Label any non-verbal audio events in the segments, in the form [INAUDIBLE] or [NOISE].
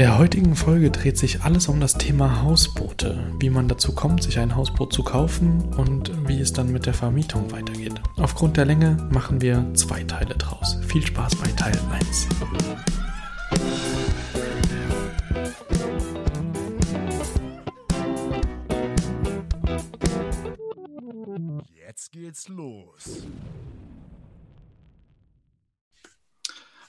Der heutigen Folge dreht sich alles um das Thema Hausboote, wie man dazu kommt, sich ein Hausboot zu kaufen und wie es dann mit der Vermietung weitergeht. Aufgrund der Länge machen wir zwei Teile draus. Viel Spaß bei Teil 1. Jetzt geht's los.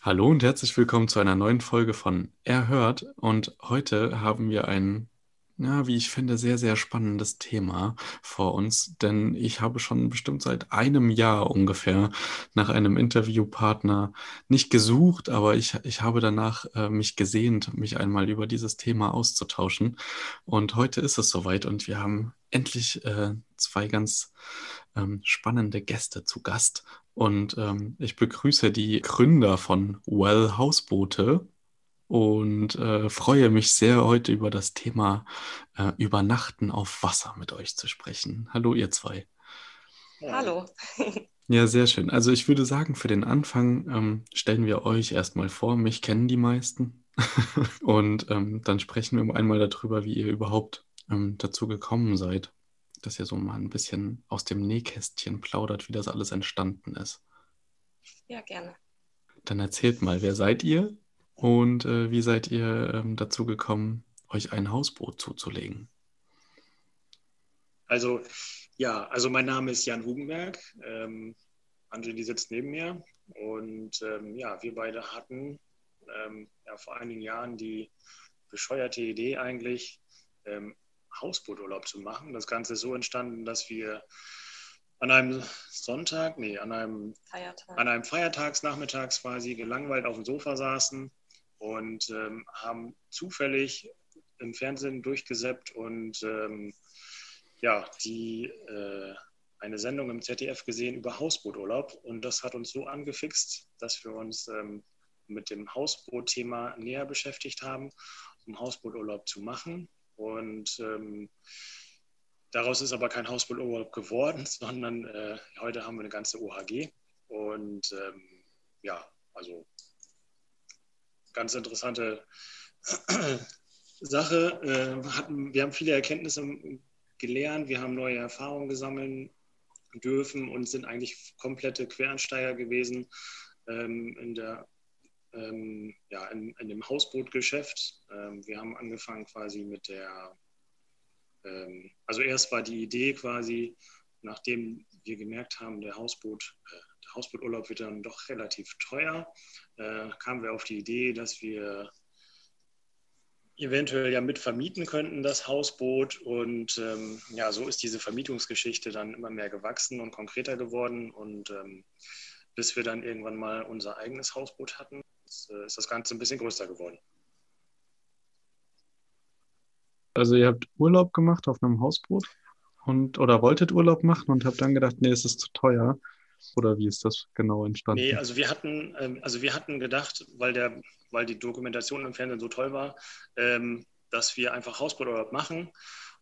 Hallo und herzlich willkommen zu einer neuen Folge von Erhört. Und heute haben wir ein, ja, wie ich finde, sehr, sehr spannendes Thema vor uns, denn ich habe schon bestimmt seit einem Jahr ungefähr nach einem Interviewpartner nicht gesucht, aber ich, ich habe danach äh, mich gesehnt, mich einmal über dieses Thema auszutauschen. Und heute ist es soweit und wir haben endlich äh, zwei ganz ähm, spannende Gäste zu Gast. Und ähm, ich begrüße die Gründer von Well Hausboote und äh, freue mich sehr, heute über das Thema äh, Übernachten auf Wasser mit euch zu sprechen. Hallo, ihr zwei. Hallo. Ja, sehr schön. Also ich würde sagen, für den Anfang ähm, stellen wir euch erstmal vor. Mich kennen die meisten. [LAUGHS] und ähm, dann sprechen wir einmal darüber, wie ihr überhaupt ähm, dazu gekommen seid dass ihr so mal ein bisschen aus dem Nähkästchen plaudert, wie das alles entstanden ist. Ja, gerne. Dann erzählt mal, wer seid ihr und äh, wie seid ihr ähm, dazu gekommen, euch ein Hausboot zuzulegen? Also, ja, also mein Name ist Jan Hugenberg. Ähm, Angeli sitzt neben mir. Und ähm, ja, wir beide hatten ähm, ja, vor einigen Jahren die bescheuerte Idee eigentlich, ähm, Hausbooturlaub zu machen. Das Ganze ist so entstanden, dass wir an einem Sonntag, nee, an einem, Feiertag. an einem Feiertagsnachmittags quasi gelangweilt auf dem Sofa saßen und ähm, haben zufällig im Fernsehen durchgesäppt und ähm, ja, die äh, eine Sendung im ZDF gesehen über Hausbooturlaub und das hat uns so angefixt, dass wir uns ähm, mit dem Hausboot-Thema näher beschäftigt haben, um Hausbooturlaub zu machen. Und ähm, daraus ist aber kein Hausbooturlaub geworden, [LAUGHS] sondern äh, heute haben wir eine ganze OHG. Und ähm, ja, also ganz interessante [CLEARS THROAT] Sache. Äh, hatten, wir haben viele Erkenntnisse gelernt, wir haben neue Erfahrungen gesammeln dürfen und sind eigentlich komplette Quereinsteiger gewesen ähm, in der ähm, ja, in, in, dem Hausbootgeschäft. Ähm, wir haben angefangen quasi mit der, ähm, also erst war die Idee quasi, nachdem wir gemerkt haben, der Hausboot, äh, der Hausbooturlaub wird dann doch relativ teuer, äh, kamen wir auf die Idee, dass wir eventuell ja mit vermieten könnten, das Hausboot. Und ähm, ja, so ist diese Vermietungsgeschichte dann immer mehr gewachsen und konkreter geworden. Und ähm, bis wir dann irgendwann mal unser eigenes Hausboot hatten, äh, ist das Ganze ein bisschen größer geworden. Also ihr habt Urlaub gemacht auf einem Hausboot und oder wolltet Urlaub machen und habt dann gedacht, nee, es ist zu teuer. Oder wie ist das genau entstanden? Nee, also wir hatten, ähm, also wir hatten gedacht, weil, der, weil die Dokumentation im Fernsehen so toll war, ähm, dass wir einfach Hausbooturlaub machen.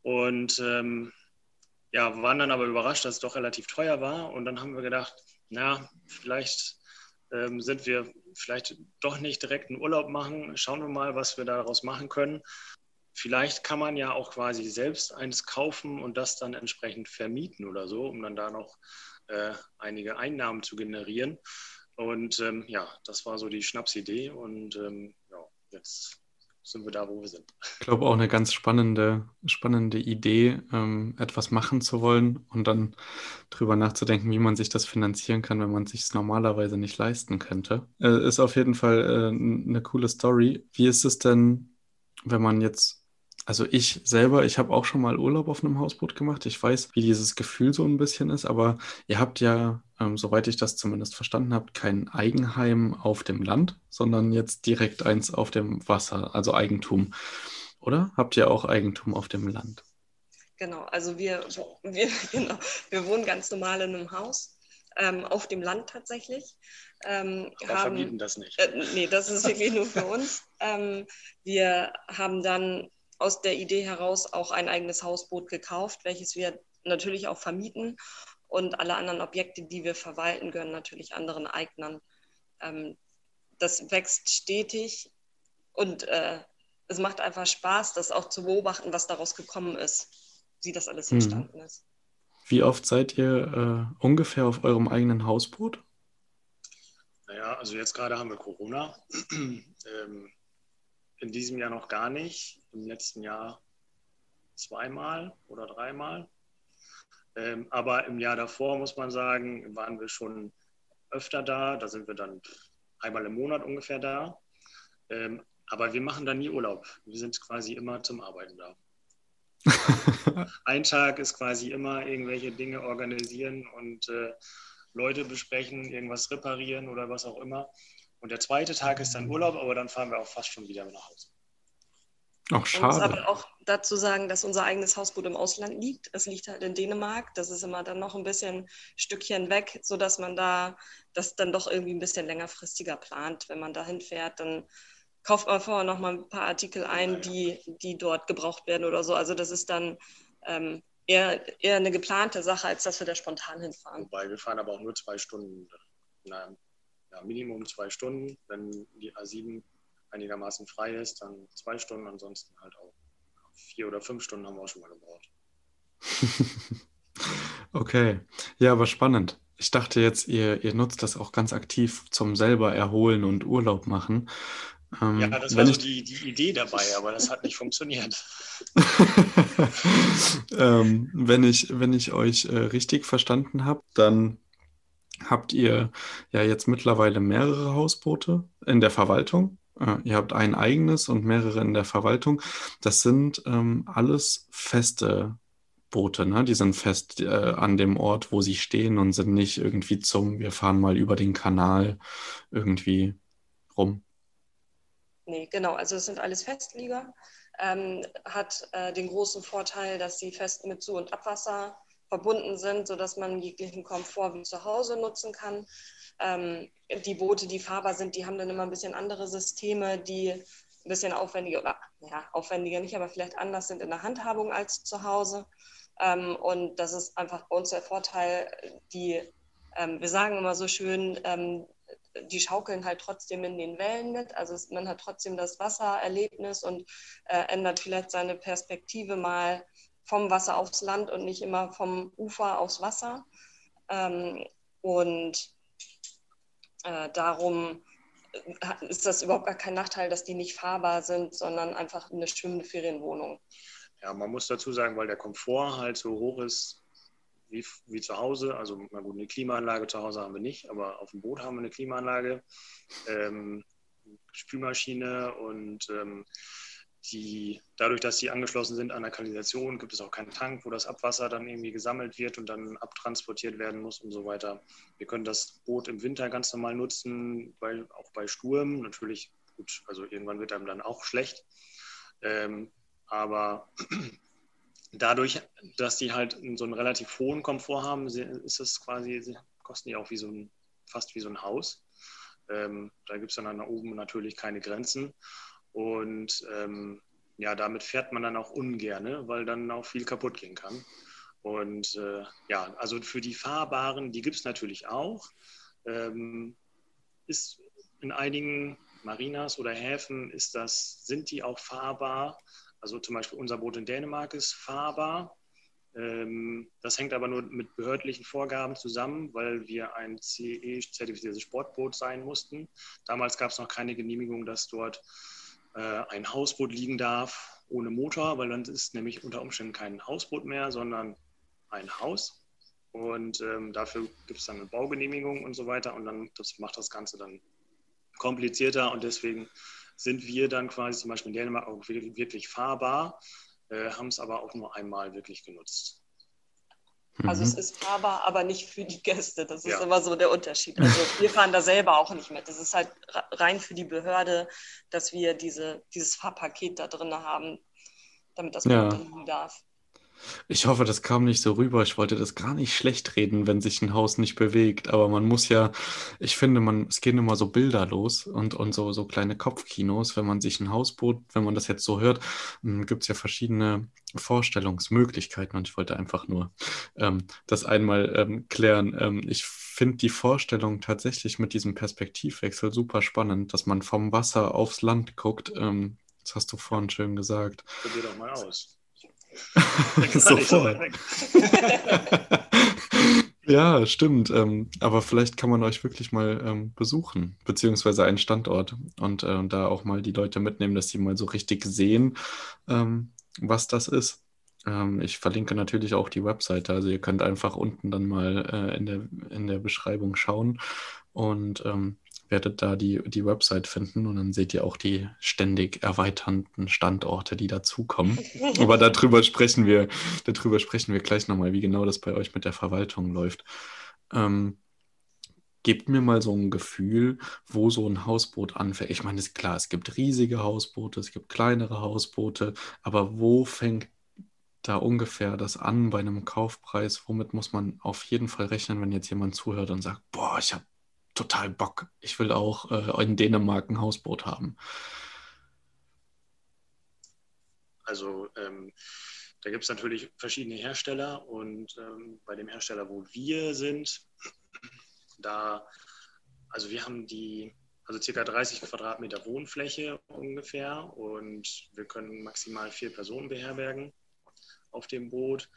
Und ähm, ja, waren dann aber überrascht, dass es doch relativ teuer war. Und dann haben wir gedacht, na, vielleicht ähm, sind wir vielleicht doch nicht direkt einen Urlaub machen. Schauen wir mal, was wir daraus machen können. Vielleicht kann man ja auch quasi selbst eins kaufen und das dann entsprechend vermieten oder so, um dann da noch äh, einige Einnahmen zu generieren. Und ähm, ja, das war so die Schnapsidee. Und ähm, ja, jetzt sind wir da, wo wir sind. Ich glaube auch eine ganz spannende, spannende Idee, ähm, etwas machen zu wollen und dann drüber nachzudenken, wie man sich das finanzieren kann, wenn man sich es normalerweise nicht leisten könnte. Äh, ist auf jeden Fall äh, eine coole Story. Wie ist es denn, wenn man jetzt also ich selber, ich habe auch schon mal Urlaub auf einem Hausboot gemacht. Ich weiß, wie dieses Gefühl so ein bisschen ist, aber ihr habt ja, ähm, soweit ich das zumindest verstanden habe, kein Eigenheim auf dem Land, sondern jetzt direkt eins auf dem Wasser, also Eigentum. Oder? Habt ihr auch Eigentum auf dem Land? Genau, also wir, wir, [LAUGHS] genau, wir wohnen ganz normal in einem Haus, ähm, auf dem Land tatsächlich. Ähm, Aber haben, verbieten das nicht. Äh, nee, das ist wirklich nur für uns. Ähm, wir haben dann aus der Idee heraus auch ein eigenes Hausboot gekauft, welches wir natürlich auch vermieten. Und alle anderen Objekte, die wir verwalten, gehören natürlich anderen Eignern. Ähm, das wächst stetig und äh, es macht einfach Spaß, das auch zu beobachten, was daraus gekommen ist, wie das alles mhm. entstanden mhm. ist. Wie oft seid ihr äh, ungefähr auf eurem eigenen Hausboot? Naja, also jetzt gerade haben wir Corona. [CLEARS THROAT] ähm, in diesem Jahr noch gar nicht, im letzten Jahr zweimal oder dreimal. Ähm, aber im Jahr davor, muss man sagen, waren wir schon öfter da. Da sind wir dann einmal im Monat ungefähr da. Ähm, aber wir machen da nie Urlaub. Wir sind quasi immer zum Arbeiten da. [LAUGHS] Ein Tag ist quasi immer irgendwelche Dinge organisieren und äh, Leute besprechen, irgendwas reparieren oder was auch immer. Und der zweite Tag ist dann Urlaub, aber dann fahren wir auch fast schon wieder nach Hause. Ach, schade. Man muss aber auch dazu sagen, dass unser eigenes Hausboot im Ausland liegt. Es liegt halt in Dänemark. Das ist immer dann noch ein bisschen Stückchen weg, sodass man da das dann doch irgendwie ein bisschen längerfristiger plant. Wenn man da hinfährt, dann kauft man vorher noch mal ein paar Artikel ein, die, die dort gebraucht werden oder so. Also das ist dann ähm, eher, eher eine geplante Sache, als dass wir da spontan hinfahren. Wobei wir fahren aber auch nur zwei Stunden Nein ja, Minimum zwei Stunden. Wenn die A7 einigermaßen frei ist, dann zwei Stunden. Ansonsten halt auch vier oder fünf Stunden haben wir auch schon mal gebraucht. [LAUGHS] okay, ja, aber spannend. Ich dachte jetzt, ihr, ihr nutzt das auch ganz aktiv zum selber erholen und Urlaub machen. Ähm, ja, das war so die, die Idee dabei, aber das hat nicht funktioniert. [LAUGHS] ähm, wenn, ich, wenn ich euch äh, richtig verstanden habe, dann habt ihr ja jetzt mittlerweile mehrere Hausboote in der Verwaltung. Äh, ihr habt ein eigenes und mehrere in der Verwaltung. Das sind ähm, alles feste Boote, ne? Die sind fest äh, an dem Ort, wo sie stehen und sind nicht irgendwie zum, wir fahren mal über den Kanal irgendwie rum. Nee, genau. Also es sind alles Festlieger. Ähm, hat äh, den großen Vorteil, dass sie fest mit Zu- und Abwasser verbunden sind, sodass man jeglichen Komfort wie zu Hause nutzen kann. Ähm, die Boote, die fahrbar sind, die haben dann immer ein bisschen andere Systeme, die ein bisschen aufwendiger, oder ja, aufwendiger nicht, aber vielleicht anders sind in der Handhabung als zu Hause. Ähm, und das ist einfach bei uns der Vorteil, die, ähm, wir sagen immer so schön, ähm, die schaukeln halt trotzdem in den Wellen mit. Also es, man hat trotzdem das Wassererlebnis und äh, ändert vielleicht seine Perspektive mal vom Wasser aufs Land und nicht immer vom Ufer aufs Wasser. Ähm, und äh, darum äh, ist das überhaupt gar kein Nachteil, dass die nicht fahrbar sind, sondern einfach eine schwimmende Ferienwohnung. Ja, man muss dazu sagen, weil der Komfort halt so hoch ist wie, wie zu Hause. Also, na gut, eine Klimaanlage zu Hause haben wir nicht, aber auf dem Boot haben wir eine Klimaanlage, ähm, Spülmaschine und ähm, die, dadurch, dass sie angeschlossen sind an der Kanalisation, gibt es auch keinen Tank, wo das Abwasser dann irgendwie gesammelt wird und dann abtransportiert werden muss und so weiter. Wir können das Boot im Winter ganz normal nutzen, weil auch bei Sturm natürlich, gut, also irgendwann wird einem dann auch schlecht. Ähm, aber [CLEARS THROAT] dadurch, dass die halt so einen relativ hohen Komfort haben, ist es quasi, kosten die auch wie so ein, fast wie so ein Haus. Ähm, da gibt es dann nach oben natürlich keine Grenzen. Und ähm, ja, damit fährt man dann auch ungern, weil dann auch viel kaputt gehen kann. Und äh, ja, also für die Fahrbaren, die gibt es natürlich auch. Ähm, ist in einigen Marinas oder Häfen ist das, sind die auch fahrbar. Also zum Beispiel unser Boot in Dänemark ist fahrbar. Ähm, das hängt aber nur mit behördlichen Vorgaben zusammen, weil wir ein CE-zertifiziertes Sportboot sein mussten. Damals gab es noch keine Genehmigung, dass dort äh, ein Hausboot liegen darf ohne Motor, weil dann ist nämlich unter Umständen kein Hausboot mehr, sondern ein Haus. Und ähm, dafür gibt es dann eine Baugenehmigung und so weiter. Und dann das macht das Ganze dann komplizierter. Und deswegen sind wir dann quasi zum Beispiel in Dänemark auch wirklich fahrbar, äh, haben es aber auch nur einmal wirklich genutzt. Also es mhm. ist fahrbar, aber nicht für die Gäste. Das ist ja. immer so der Unterschied. Also wir fahren da selber auch nicht mit. Das ist halt rein für die Behörde, dass wir diese, dieses Fahrpaket da drin haben, damit das ja. liegen darf. Ich hoffe, das kam nicht so rüber. Ich wollte das gar nicht schlecht reden, wenn sich ein Haus nicht bewegt. Aber man muss ja, ich finde, man, es gehen immer so Bilder los und, und so, so kleine Kopfkinos, wenn man sich ein Hausboot, wenn man das jetzt so hört, hm, gibt es ja verschiedene Vorstellungsmöglichkeiten. Und ich wollte einfach nur ähm, das einmal ähm, klären. Ähm, ich finde die Vorstellung tatsächlich mit diesem Perspektivwechsel super spannend, dass man vom Wasser aufs Land guckt. Ähm, das hast du vorhin schön gesagt. Probier doch mal aus. [LAUGHS] Sofort. [LAUGHS] ja, stimmt. Ähm, aber vielleicht kann man euch wirklich mal ähm, besuchen, beziehungsweise einen Standort und äh, da auch mal die Leute mitnehmen, dass sie mal so richtig sehen, ähm, was das ist. Ähm, ich verlinke natürlich auch die Webseite, also ihr könnt einfach unten dann mal äh, in, der, in der Beschreibung schauen und ähm, werdet da die, die Website finden und dann seht ihr auch die ständig erweiternden Standorte, die dazukommen. [LAUGHS] Aber darüber sprechen wir, darüber sprechen wir gleich nochmal, wie genau das bei euch mit der Verwaltung läuft. Ähm, gebt mir mal so ein Gefühl, wo so ein Hausboot anfängt. Ich meine, ist klar, es gibt riesige Hausboote, es gibt kleinere Hausboote, aber wo fängt da ungefähr das an bei einem Kaufpreis? Womit muss man auf jeden Fall rechnen, wenn jetzt jemand zuhört und sagt, boah, ich habe total Bock. Ich will auch äh, in Dänemark ein Hausboot haben. Also ähm, da gibt es natürlich verschiedene Hersteller und ähm, bei dem Hersteller, wo wir sind, da, also wir haben die, also circa 30 Quadratmeter Wohnfläche ungefähr und wir können maximal vier Personen beherbergen auf dem Boot.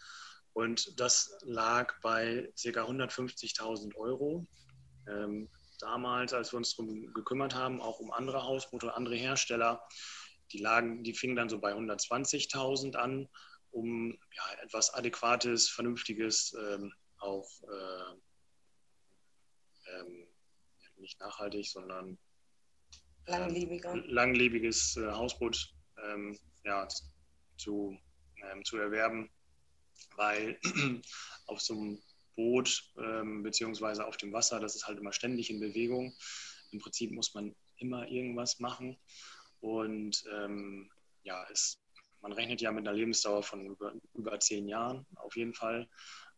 Und das lag bei circa 150.000 Euro. Ähm, damals, als wir uns darum gekümmert haben, auch um andere Hausboote, andere Hersteller, die lagen, die fingen dann so bei 120.000 an, um ja, etwas Adäquates, Vernünftiges, ähm, auch äh, ähm, nicht nachhaltig, sondern Langlebiger. langlebiges äh, Hausboot ähm, ja, zu, ähm, zu erwerben, weil [CLEARS THROAT] auf so einem Boot ähm, beziehungsweise auf dem Wasser, das ist halt immer ständig in Bewegung. Im Prinzip muss man immer irgendwas machen. Und ähm, ja, es, man rechnet ja mit einer Lebensdauer von über, über zehn Jahren auf jeden Fall,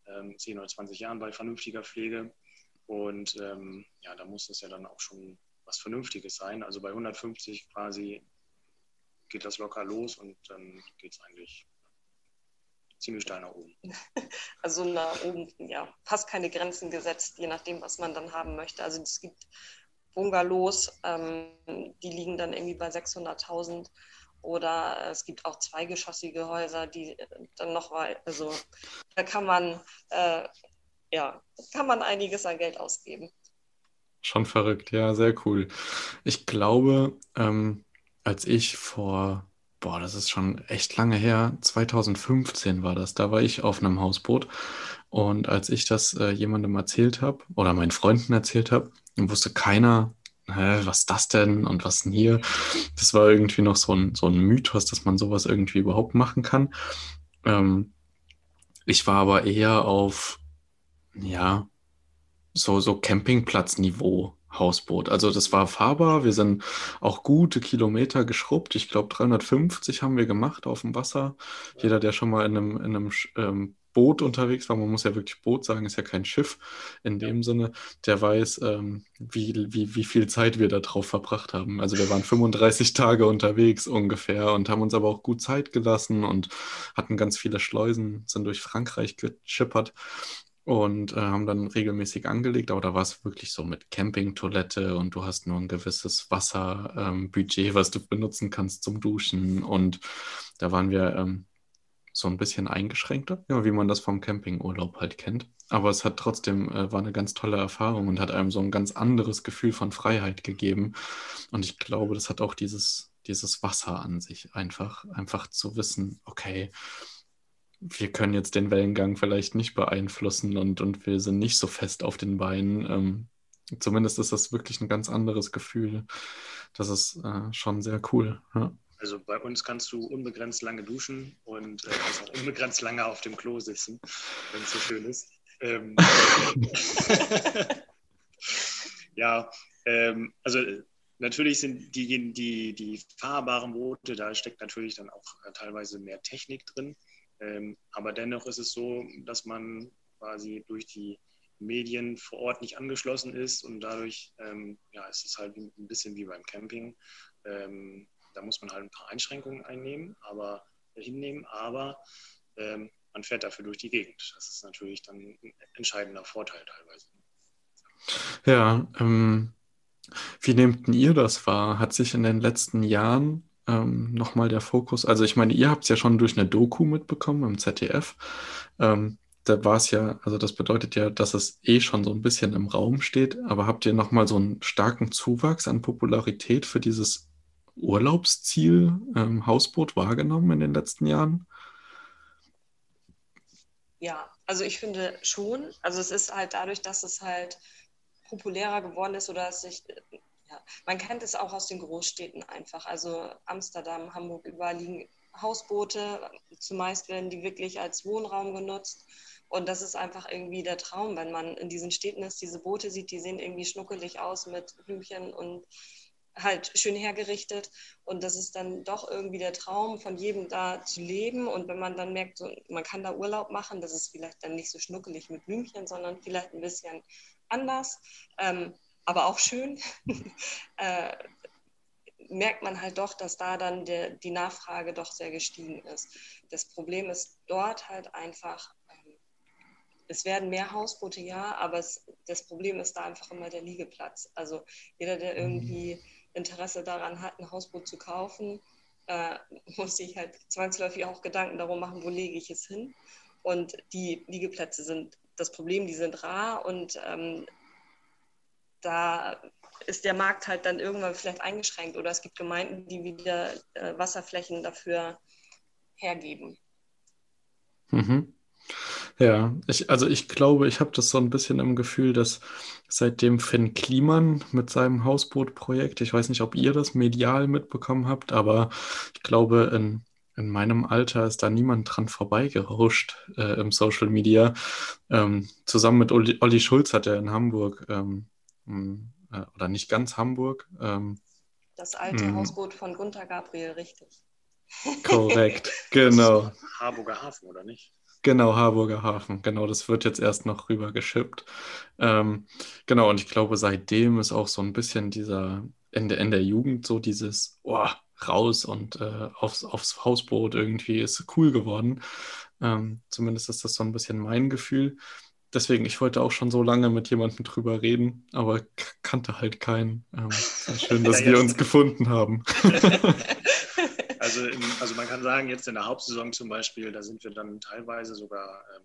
ähm, 10 oder 20 Jahren bei vernünftiger Pflege. Und ähm, ja, da muss es ja dann auch schon was Vernünftiges sein. Also bei 150 quasi geht das locker los und dann geht es eigentlich ziemlich steil nach oben. [LAUGHS] Also nach oben, ja, fast keine Grenzen gesetzt, je nachdem, was man dann haben möchte. Also es gibt Bungalows, ähm, die liegen dann irgendwie bei 600.000 oder es gibt auch zweigeschossige Häuser, die dann noch mal, also da kann man, äh, ja, kann man einiges an Geld ausgeben. Schon verrückt, ja, sehr cool. Ich glaube, ähm, als ich vor boah, das ist schon echt lange her. 2015 war das. Da war ich auf einem Hausboot. Und als ich das äh, jemandem erzählt habe oder meinen Freunden erzählt habe, wusste keiner, hä, was das denn und was denn hier. Das war irgendwie noch so ein, so ein Mythos, dass man sowas irgendwie überhaupt machen kann. Ähm, ich war aber eher auf, ja, so, so Campingplatzniveau Hausboot. Also das war fahrbar. Wir sind auch gute Kilometer geschrubbt. Ich glaube 350 haben wir gemacht auf dem Wasser. Jeder, der schon mal in einem, in einem ähm, Boot unterwegs war, man muss ja wirklich Boot sagen, ist ja kein Schiff in dem ja. Sinne, der weiß, ähm, wie, wie, wie viel Zeit wir da drauf verbracht haben. Also wir waren 35 [LAUGHS] Tage unterwegs ungefähr und haben uns aber auch gut Zeit gelassen und hatten ganz viele Schleusen, sind durch Frankreich geschippert und äh, haben dann regelmäßig angelegt, aber da war es wirklich so mit Campingtoilette und du hast nur ein gewisses Wasserbudget, ähm, was du benutzen kannst zum Duschen und da waren wir ähm, so ein bisschen eingeschränkter, ja, wie man das vom Campingurlaub halt kennt. Aber es hat trotzdem, äh, war eine ganz tolle Erfahrung und hat einem so ein ganz anderes Gefühl von Freiheit gegeben. Und ich glaube, das hat auch dieses dieses Wasser an sich einfach, einfach zu wissen, okay, wir können jetzt den Wellengang vielleicht nicht beeinflussen und, und wir sind nicht so fest auf den Beinen. Ähm, zumindest ist das wirklich ein ganz anderes Gefühl. Das ist äh, schon sehr cool. Ja. Also bei uns kannst du unbegrenzt lange duschen und äh, auch unbegrenzt lange auf dem Klo sitzen, wenn es so schön ist. Ähm, [LAUGHS] ja, ähm, also natürlich sind die, die, die fahrbaren Boote, da steckt natürlich dann auch äh, teilweise mehr Technik drin. Ähm, aber dennoch ist es so, dass man quasi durch die Medien vor Ort nicht angeschlossen ist und dadurch ähm, ja, ist es halt ein bisschen wie beim Camping. Ähm, da muss man halt ein paar Einschränkungen einnehmen, aber hinnehmen, aber ähm, man fährt dafür durch die Gegend. Das ist natürlich dann ein entscheidender Vorteil teilweise. Ja, ähm, wie nehmt ihr das wahr? Hat sich in den letzten Jahren ähm, nochmal der Fokus, also ich meine, ihr habt es ja schon durch eine Doku mitbekommen im ZDF. Ähm, da war es ja, also das bedeutet ja, dass es eh schon so ein bisschen im Raum steht, aber habt ihr nochmal so einen starken Zuwachs an Popularität für dieses Urlaubsziel ähm, Hausboot wahrgenommen in den letzten Jahren? Ja, also ich finde schon. Also es ist halt dadurch, dass es halt populärer geworden ist oder es sich, ja, man kennt es auch aus den Großstädten einfach. Also Amsterdam, Hamburg, überall liegen Hausboote. Zumeist werden die wirklich als Wohnraum genutzt. Und das ist einfach irgendwie der Traum, wenn man in diesen Städten ist, diese Boote sieht, die sehen irgendwie schnuckelig aus mit Blümchen und halt schön hergerichtet. Und das ist dann doch irgendwie der Traum von jedem da zu leben. Und wenn man dann merkt, so, man kann da Urlaub machen, das ist vielleicht dann nicht so schnuckelig mit Blümchen, sondern vielleicht ein bisschen anders, ähm, aber auch schön, [LAUGHS] äh, merkt man halt doch, dass da dann der, die Nachfrage doch sehr gestiegen ist. Das Problem ist dort halt einfach, ähm, es werden mehr Hausboote, ja, aber es, das Problem ist da einfach immer der Liegeplatz. Also jeder, der irgendwie Interesse daran hat, ein Hausboot zu kaufen, äh, [LAUGHS] muss sich halt zwangsläufig auch Gedanken darum machen, wo lege ich es hin. Und die Liegeplätze sind das Problem, die sind rar und ähm, da ist der Markt halt dann irgendwann vielleicht eingeschränkt oder es gibt Gemeinden, die wieder äh, Wasserflächen dafür hergeben. Mhm. Ja, ich, also ich glaube, ich habe das so ein bisschen im Gefühl, dass seitdem Finn Kliman mit seinem Hausbootprojekt, ich weiß nicht, ob ihr das medial mitbekommen habt, aber ich glaube, in, in meinem Alter ist da niemand dran vorbeigerauscht äh, im Social Media. Ähm, zusammen mit Olli, Olli, Schulz hat er in Hamburg, ähm, äh, oder nicht ganz Hamburg. Ähm, das alte hm. Hausboot von Gunther Gabriel, richtig. Korrekt, genau. Harburger Hafen, oder nicht? Genau, Harburger Hafen. Genau, das wird jetzt erst noch rüber geschippt. Ähm, genau, und ich glaube, seitdem ist auch so ein bisschen dieser in der, in der Jugend so dieses oh, raus und äh, aufs, aufs Hausboot irgendwie ist cool geworden. Ähm, zumindest ist das so ein bisschen mein Gefühl. Deswegen, ich wollte auch schon so lange mit jemandem drüber reden, aber kannte halt keinen. Ähm, schön, [LAUGHS] dass ja, wir uns [LAUGHS] gefunden haben. [LAUGHS] Also, in, also man kann sagen, jetzt in der Hauptsaison zum Beispiel, da sind wir dann teilweise sogar, ähm,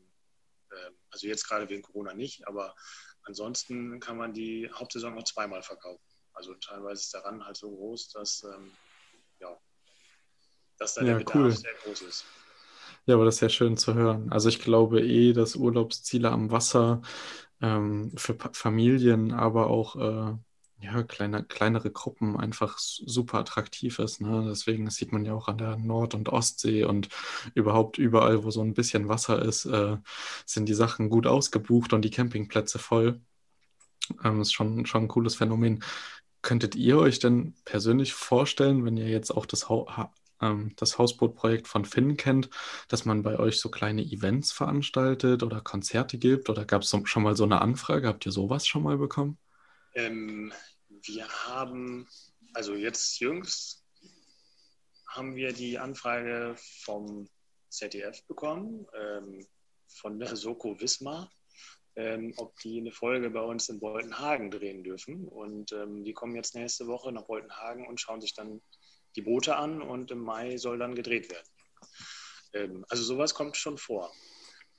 äh, also jetzt gerade wegen Corona nicht, aber ansonsten kann man die Hauptsaison auch zweimal verkaufen. Also teilweise ist der Run halt so groß, dass, ähm, ja, dass da ja, der Bedarf cool. sehr groß ist. Ja, aber das ist ja schön zu hören. Also ich glaube eh, dass Urlaubsziele am Wasser ähm, für Familien, aber auch äh, ja, kleine, kleinere Gruppen einfach super attraktiv ist. Ne? Deswegen das sieht man ja auch an der Nord- und Ostsee und überhaupt überall, wo so ein bisschen Wasser ist, äh, sind die Sachen gut ausgebucht und die Campingplätze voll. Ähm, ist schon, schon ein cooles Phänomen. Könntet ihr euch denn persönlich vorstellen, wenn ihr jetzt auch das, ha ähm, das Hausbootprojekt von Finn kennt, dass man bei euch so kleine Events veranstaltet oder Konzerte gibt? Oder gab es so, schon mal so eine Anfrage? Habt ihr sowas schon mal bekommen? Ähm, wir haben, also jetzt jüngst, haben wir die Anfrage vom ZDF bekommen, ähm, von der Soko Wismar, ähm, ob die eine Folge bei uns in Boltenhagen drehen dürfen. Und ähm, die kommen jetzt nächste Woche nach Boltenhagen und schauen sich dann die Boote an und im Mai soll dann gedreht werden. Ähm, also sowas kommt schon vor.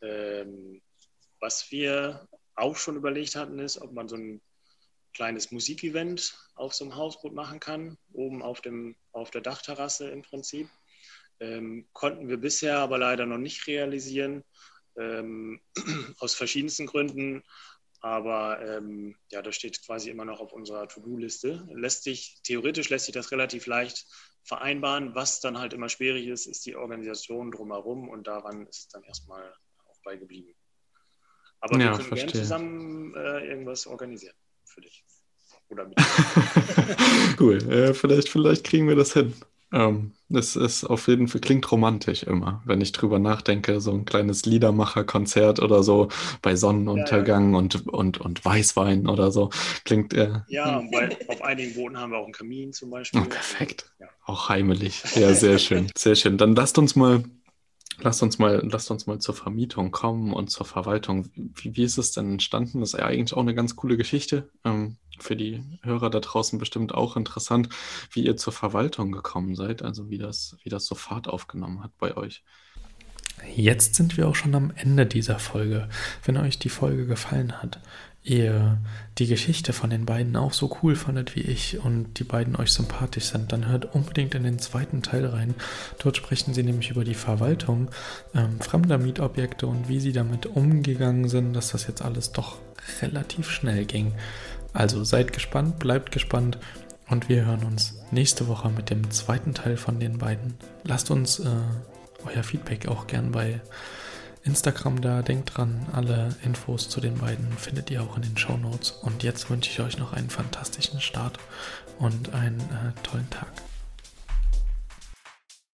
Ähm, was wir auch schon überlegt hatten, ist, ob man so ein kleines Musikevent auf so einem Hausboot machen kann, oben auf, dem, auf der Dachterrasse im Prinzip. Ähm, konnten wir bisher aber leider noch nicht realisieren, ähm, [CLEARS THROAT] aus verschiedensten Gründen. Aber ähm, ja, das steht quasi immer noch auf unserer To-Do-Liste. Lässt sich, theoretisch lässt sich das relativ leicht vereinbaren. Was dann halt immer schwierig ist, ist die Organisation drumherum und daran ist es dann erstmal auch beigeblieben. Aber ja, wir können verstehe. gerne zusammen äh, irgendwas organisieren für dich. Oder mit [LAUGHS] cool. Äh, vielleicht, vielleicht kriegen wir das hin. Ähm, das ist auf jeden Fall, klingt romantisch immer, wenn ich drüber nachdenke, so ein kleines Liedermacher-Konzert oder so bei Sonnenuntergang ja, ja. Und, und, und Weißwein oder so. Klingt äh, Ja, bei, auf einigen Booten haben wir auch einen Kamin zum Beispiel. Oh, perfekt. Ja. Auch heimelig. Ja, sehr schön. Sehr schön. Dann lasst uns mal Lasst uns mal, lasst uns mal zur Vermietung kommen und zur Verwaltung. Wie, wie ist es denn entstanden? Das ist ja eigentlich auch eine ganz coole Geschichte. Ähm, für die Hörer da draußen bestimmt auch interessant, wie ihr zur Verwaltung gekommen seid, also wie das, wie das so Fahrt aufgenommen hat bei euch. Jetzt sind wir auch schon am Ende dieser Folge. Wenn euch die Folge gefallen hat, ihr die Geschichte von den beiden auch so cool fandet wie ich und die beiden euch sympathisch sind, dann hört unbedingt in den zweiten Teil rein. Dort sprechen sie nämlich über die Verwaltung ähm, fremder Mietobjekte und wie sie damit umgegangen sind, dass das jetzt alles doch relativ schnell ging. Also seid gespannt, bleibt gespannt und wir hören uns nächste Woche mit dem zweiten Teil von den beiden. Lasst uns äh, euer Feedback auch gern bei Instagram da. Denkt dran, alle Infos zu den beiden findet ihr auch in den Show Notes. Und jetzt wünsche ich euch noch einen fantastischen Start und einen äh, tollen Tag.